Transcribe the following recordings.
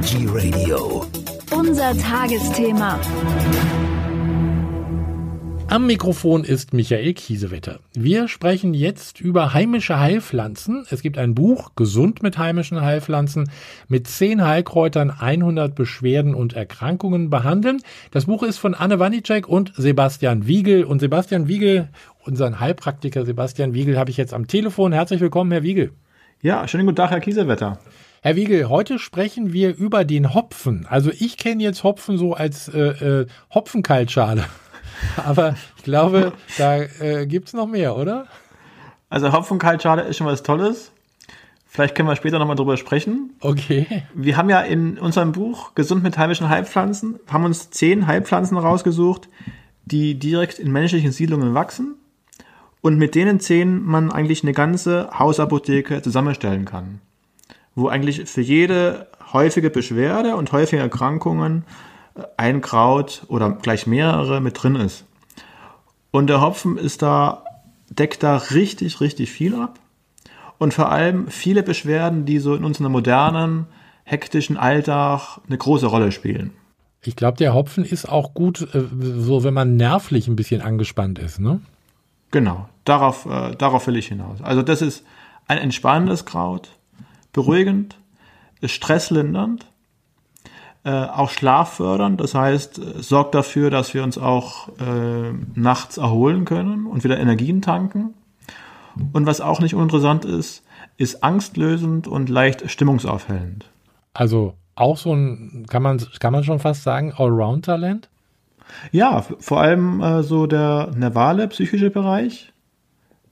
Energy Radio. Unser Tagesthema. Am Mikrofon ist Michael Kiesewetter. Wir sprechen jetzt über heimische Heilpflanzen. Es gibt ein Buch, Gesund mit heimischen Heilpflanzen, mit zehn Heilkräutern 100 Beschwerden und Erkrankungen behandeln. Das Buch ist von Anne Wanicek und Sebastian Wiegel. Und Sebastian Wiegel, unseren Heilpraktiker Sebastian Wiegel, habe ich jetzt am Telefon. Herzlich willkommen, Herr Wiegel. Ja, schönen guten Tag, Herr Kiesewetter. Herr Wiegel, heute sprechen wir über den Hopfen. Also ich kenne jetzt Hopfen so als äh, äh, Hopfenkaltschale. Aber ich glaube, da äh, gibt es noch mehr, oder? Also Hopfenkaltschale ist schon was Tolles. Vielleicht können wir später nochmal drüber sprechen. Okay. Wir haben ja in unserem Buch Gesund mit heimischen Heilpflanzen, haben uns zehn Heilpflanzen rausgesucht, die direkt in menschlichen Siedlungen wachsen und mit denen zehn man eigentlich eine ganze Hausapotheke zusammenstellen kann. Wo eigentlich für jede häufige Beschwerde und häufige Erkrankungen ein Kraut oder gleich mehrere mit drin ist. Und der Hopfen ist da, deckt da richtig, richtig viel ab. Und vor allem viele Beschwerden, die so in unserem modernen, hektischen Alltag eine große Rolle spielen. Ich glaube, der Hopfen ist auch gut, äh, so wenn man nervlich ein bisschen angespannt ist, ne? Genau, darauf, äh, darauf will ich hinaus. Also das ist ein entspannendes Kraut, beruhigend, stresslindernd äh, auch schlaffördernd. Das heißt, äh, sorgt dafür, dass wir uns auch äh, nachts erholen können und wieder Energien tanken. Und was auch nicht uninteressant ist, ist angstlösend und leicht stimmungsaufhellend. Also auch so ein, kann man, kann man schon fast sagen, Allround-Talent? Ja, vor allem äh, so der nervale psychische Bereich.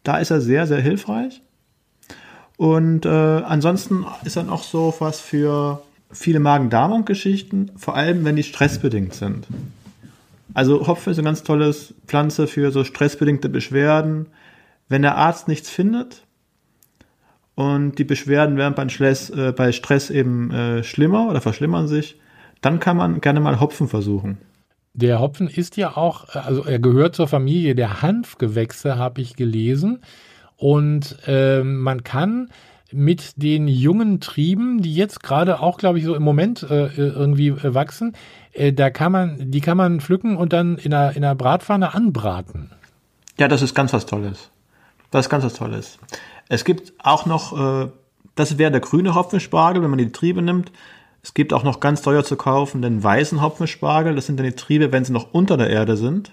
Da ist er sehr, sehr hilfreich. Und äh, ansonsten ist er auch so was für viele Magen-Darm-Geschichten, vor allem wenn die stressbedingt sind. Also Hopfen ist eine ganz tolle Pflanze für so stressbedingte Beschwerden. Wenn der Arzt nichts findet und die Beschwerden werden beim Stress, äh, bei Stress eben äh, schlimmer oder verschlimmern sich, dann kann man gerne mal Hopfen versuchen. Der Hopfen ist ja auch, also er gehört zur Familie der Hanfgewächse, habe ich gelesen. Und äh, man kann mit den jungen Trieben, die jetzt gerade auch, glaube ich, so im Moment äh, irgendwie äh, wachsen, äh, da kann man, die kann man pflücken und dann in einer, in einer Bratpfanne anbraten. Ja, das ist ganz was Tolles. Das ist ganz was Tolles. Es gibt auch noch, äh, das wäre der grüne Hopfenspargel, wenn man die Triebe nimmt. Es gibt auch noch ganz teuer zu kaufen den weißen Hopfenspargel. Das sind dann die Triebe, wenn sie noch unter der Erde sind.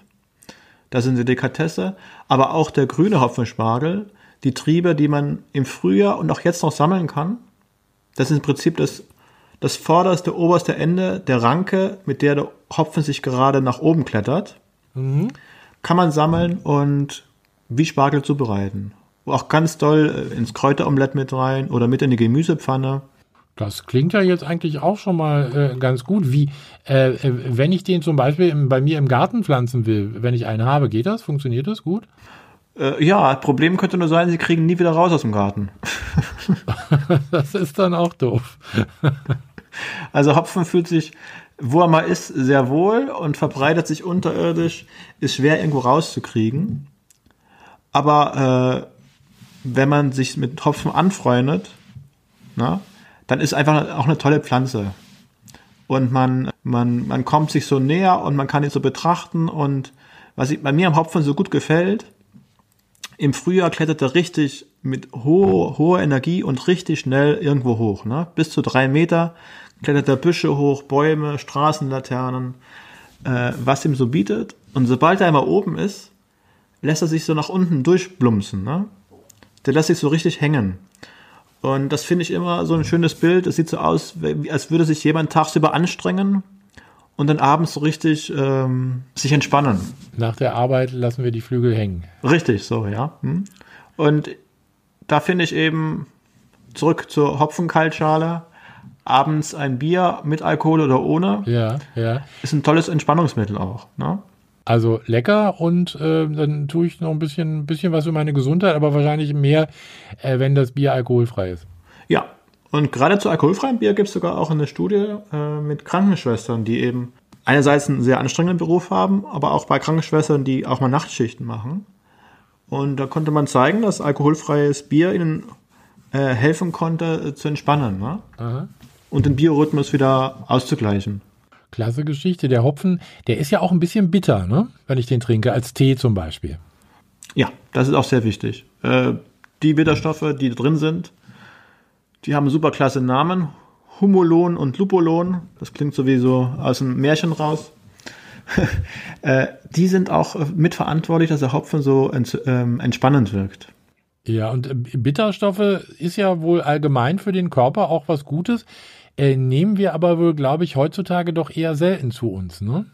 Das sind die Delikatesse. Aber auch der grüne Hopfenspargel die Triebe, die man im Frühjahr und auch jetzt noch sammeln kann. Das ist im Prinzip das, das vorderste, oberste Ende der Ranke, mit der der Hopfen sich gerade nach oben klettert. Mhm. Kann man sammeln und wie Spargel zubereiten. Auch ganz doll äh, ins Kräuteromelett mit rein oder mit in die Gemüsepfanne. Das klingt ja jetzt eigentlich auch schon mal äh, ganz gut. Wie, äh, äh wenn ich den zum Beispiel im, bei mir im Garten pflanzen will, wenn ich einen habe, geht das? Funktioniert das gut? Äh, ja, Problem könnte nur sein, sie kriegen nie wieder raus aus dem Garten. das ist dann auch doof. also Hopfen fühlt sich, wo er mal ist, sehr wohl und verbreitet sich unterirdisch, ist schwer irgendwo rauszukriegen. Aber äh, wenn man sich mit Hopfen anfreundet, na, dann ist einfach auch eine tolle Pflanze. Und man, man, man kommt sich so näher und man kann ihn so betrachten. Und was ich, bei mir am Hopfen so gut gefällt, im Frühjahr klettert er richtig mit hoher, hoher Energie und richtig schnell irgendwo hoch. Ne? Bis zu drei Meter klettert er Büsche hoch, Bäume, Straßenlaternen, äh, was ihm so bietet. Und sobald er einmal oben ist, lässt er sich so nach unten durchblumsen. Ne? Der lässt sich so richtig hängen. Und das finde ich immer so ein schönes Bild. Es sieht so aus, als würde sich jemand tagsüber anstrengen und dann abends so richtig ähm, sich entspannen. Nach der Arbeit lassen wir die Flügel hängen. Richtig, so, ja. Hm. Und da finde ich eben zurück zur Hopfenkaltschale. Abends ein Bier mit Alkohol oder ohne. Ja, ja. Ist ein tolles Entspannungsmittel auch. Ne? Also lecker und äh, dann tue ich noch ein bisschen, bisschen was für meine Gesundheit, aber wahrscheinlich mehr, äh, wenn das Bier alkoholfrei ist. Ja, und gerade zu alkoholfreiem Bier gibt es sogar auch eine Studie äh, mit Krankenschwestern, die eben einerseits einen sehr anstrengenden Beruf haben, aber auch bei Krankenschwestern, die auch mal Nachtschichten machen. Und da konnte man zeigen, dass alkoholfreies Bier ihnen äh, helfen konnte, äh, zu entspannen. Ne? und den Biorhythmus wieder auszugleichen. Klasse Geschichte. Der Hopfen, der ist ja auch ein bisschen bitter, ne? wenn ich den trinke, als Tee zum Beispiel. Ja, das ist auch sehr wichtig. Äh, die Bitterstoffe, die drin sind, die haben super klasse Namen. Humulon und Lupulon, das klingt sowieso aus dem Märchen raus. äh, die sind auch mitverantwortlich, dass der Hopfen so ähm, entspannend wirkt. Ja, und äh, Bitterstoffe ist ja wohl allgemein für den Körper auch was Gutes. Äh, nehmen wir aber wohl, glaube ich, heutzutage doch eher selten zu uns, ne?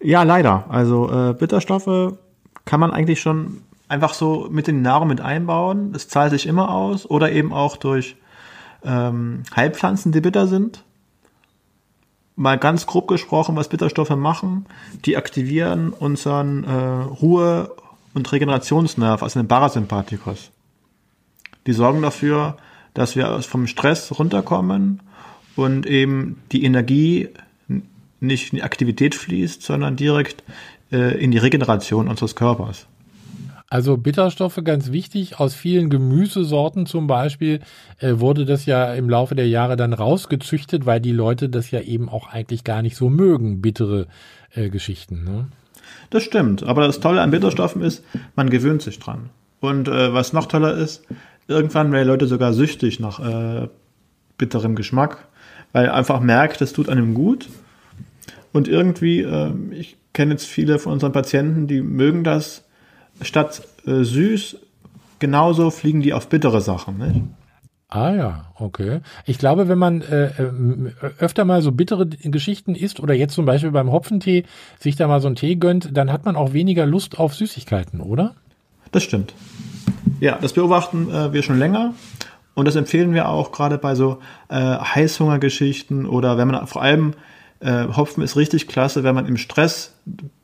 Ja, leider. Also äh, Bitterstoffe kann man eigentlich schon einfach so mit den Nahrung mit einbauen. Es zahlt sich immer aus. Oder eben auch durch ähm, Heilpflanzen, die bitter sind. Mal ganz grob gesprochen, was Bitterstoffe machen. Die aktivieren unseren äh, Ruhe- und Regenerationsnerv, also den Parasympathikus. Die sorgen dafür, dass wir vom Stress runterkommen und eben die Energie nicht in die Aktivität fließt, sondern direkt äh, in die Regeneration unseres Körpers. Also Bitterstoffe ganz wichtig. Aus vielen Gemüsesorten zum Beispiel äh, wurde das ja im Laufe der Jahre dann rausgezüchtet, weil die Leute das ja eben auch eigentlich gar nicht so mögen, bittere äh, Geschichten. Ne? Das stimmt. Aber das Tolle an Bitterstoffen ist, man gewöhnt sich dran. Und äh, was noch toller ist, irgendwann werden Leute sogar süchtig nach äh, bitterem Geschmack, weil einfach merkt, es tut einem gut. Und irgendwie, äh, ich kenne jetzt viele von unseren Patienten, die mögen das statt äh, süß, genauso fliegen die auf bittere Sachen. Nicht? Ah ja, okay. Ich glaube, wenn man äh, äh, öfter mal so bittere Geschichten isst oder jetzt zum Beispiel beim Hopfentee sich da mal so einen Tee gönnt, dann hat man auch weniger Lust auf Süßigkeiten, oder? Das stimmt. Ja, das beobachten äh, wir schon länger und das empfehlen wir auch gerade bei so äh, Heißhungergeschichten oder wenn man vor allem äh, Hopfen ist richtig klasse, wenn man im Stress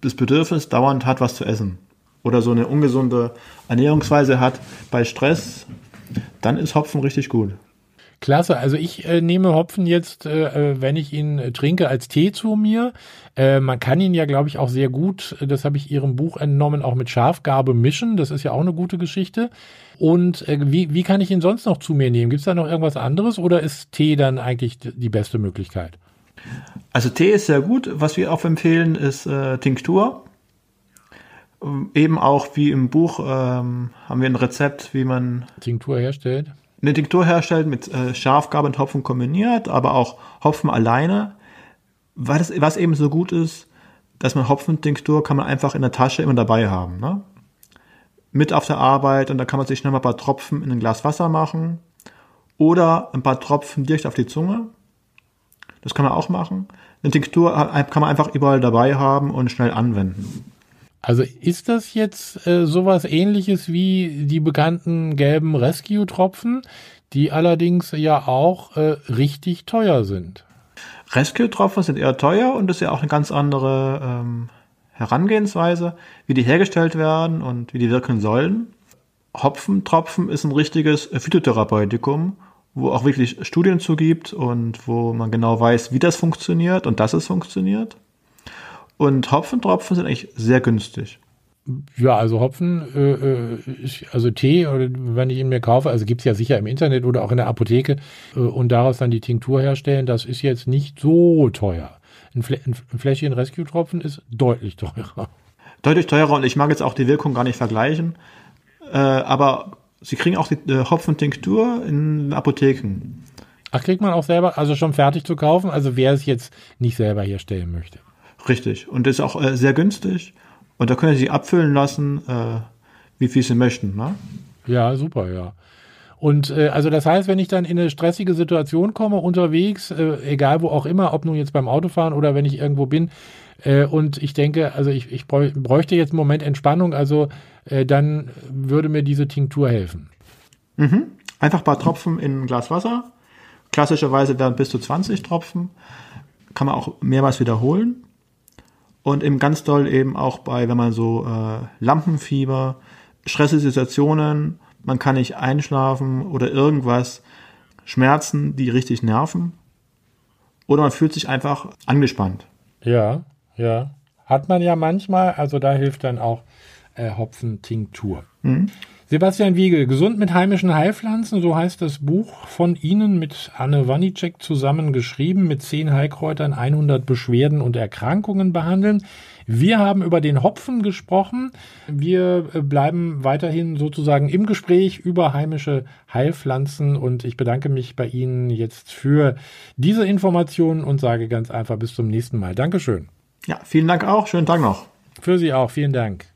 das Bedürfnis dauernd hat, was zu essen oder so eine ungesunde Ernährungsweise hat bei Stress, dann ist Hopfen richtig gut. Klasse, also ich äh, nehme Hopfen jetzt, äh, äh wenn ich ihn äh, trinke, als Tee zu mir. Äh, man kann ihn ja, glaube ich, auch sehr gut, äh, das habe ich Ihrem Buch entnommen, auch mit Schafgarbe mischen. Das ist ja auch eine gute Geschichte. Und wie, wie kann ich ihn sonst noch zu mir nehmen? Gibt es da noch irgendwas anderes oder ist Tee dann eigentlich die beste Möglichkeit? Also Tee ist sehr gut. Was wir auch empfehlen, ist Tinktur. Ähm, eben auch wie im Buch ähm, haben wir ein Rezept, wie man Tinktur herstellt. Eine Tinktur herstellt mit äh, Schafgarbe und Hopfen kombiniert, aber auch Hopfen alleine. Was, was eben so gut ist, dass man Hopfentinktur kann man einfach in der Tasche immer dabei haben. Ne? Mit auf der Arbeit und da kann man sich schnell mal ein paar Tropfen in ein Glas Wasser machen oder ein paar Tropfen direkt auf die Zunge. Das kann man auch machen. Eine Tinktur kann man einfach überall dabei haben und schnell anwenden. Also ist das jetzt äh, sowas ähnliches wie die bekannten gelben Rescue-Tropfen, die allerdings ja auch äh, richtig teuer sind? Rescue-Tropfen sind eher teuer und das ist ja auch eine ganz andere ähm, Herangehensweise, wie die hergestellt werden und wie die wirken sollen. Hopfentropfen ist ein richtiges Phytotherapeutikum, wo auch wirklich Studien zugibt und wo man genau weiß, wie das funktioniert und dass es funktioniert. Und Hopfentropfen sind eigentlich sehr günstig. Ja, also Hopfen, äh, äh also Tee, wenn ich ihn mir kaufe, also gibt es ja sicher im Internet oder auch in der Apotheke äh, und daraus dann die Tinktur herstellen, das ist jetzt nicht so teuer. Ein, Flä ein Fläschchen Rescue-Tropfen ist deutlich teurer. Deutlich teurer und ich mag jetzt auch die Wirkung gar nicht vergleichen, äh, aber Sie kriegen auch die äh, Hopfentinktur in Apotheken. Ach, kriegt man auch selber, also schon fertig zu kaufen, also wer es jetzt nicht selber herstellen möchte. Richtig. Und das ist auch äh, sehr günstig. Und da können Sie abfüllen lassen, äh, wie viel Sie möchten. Ne? Ja, super, ja. Und äh, also das heißt, wenn ich dann in eine stressige Situation komme, unterwegs, äh, egal wo auch immer, ob nun jetzt beim Autofahren oder wenn ich irgendwo bin, äh, und ich denke, also ich, ich bräuchte jetzt einen Moment Entspannung, also äh, dann würde mir diese Tinktur helfen. Mhm. Einfach ein paar Tropfen in ein Glas Wasser. Klassischerweise werden bis zu 20 Tropfen. Kann man auch mehrmals wiederholen. Und eben ganz doll eben auch bei, wenn man so äh, Lampenfieber, stressige Situationen, man kann nicht einschlafen oder irgendwas, Schmerzen, die richtig nerven. Oder man fühlt sich einfach angespannt. Ja, ja. Hat man ja manchmal, also da hilft dann auch äh, Hopfentinktur. Mhm. Sebastian Wiegel, Gesund mit heimischen Heilpflanzen, so heißt das Buch von Ihnen mit Anne Wanicek zusammen geschrieben, mit zehn Heilkräutern 100 Beschwerden und Erkrankungen behandeln. Wir haben über den Hopfen gesprochen. Wir äh, bleiben weiterhin sozusagen im Gespräch über heimische Heilpflanzen und ich bedanke mich bei Ihnen jetzt für diese Informationen und sage ganz einfach bis zum nächsten Mal. Dankeschön. Ja, vielen Dank auch. Schönen Tag noch. Für Sie auch. Vielen Dank.